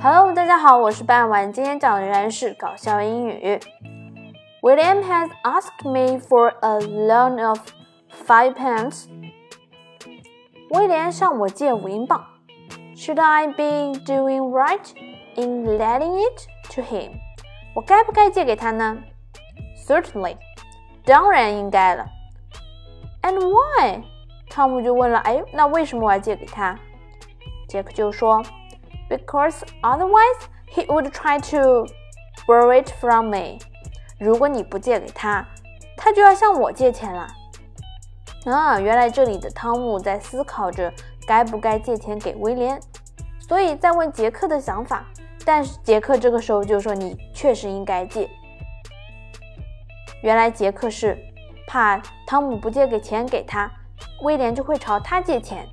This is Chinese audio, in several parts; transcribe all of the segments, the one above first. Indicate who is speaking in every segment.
Speaker 1: Hello，大家好，我是半晚，今天讲的仍然是搞笑英语。William has asked me for a loan of five pounds. 威廉向我借五英镑。Should I be doing right in letting it to him? 我该不该借给他呢？Certainly，当然应该了。And why？汤姆就问了，哎，那为什么我要借给他？杰克就说，Because otherwise he would try to borrow it from me。如果你不借给他，他就要向我借钱了。啊，原来这里的汤姆在思考着该不该借钱给威廉，所以在问杰克的想法。但是杰克这个时候就说：“你确实应该借。”原来杰克是怕汤姆不借给钱给他，威廉就会朝他借钱。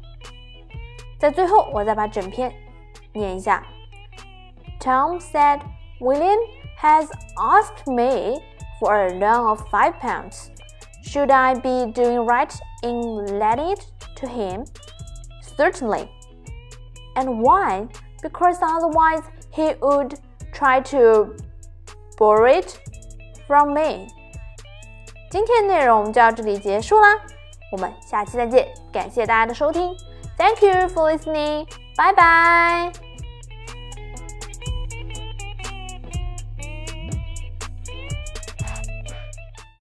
Speaker 1: 在最后，我再把整篇念一下。Tom said, "William has asked me for a loan of five pounds. Should I be doing right in letting it to him? Certainly. And why? Because otherwise." he would try to borrow it from me。今天内容就到这里结束啦，我们下期再见，感谢大家的收听，Thank you for listening， 拜拜。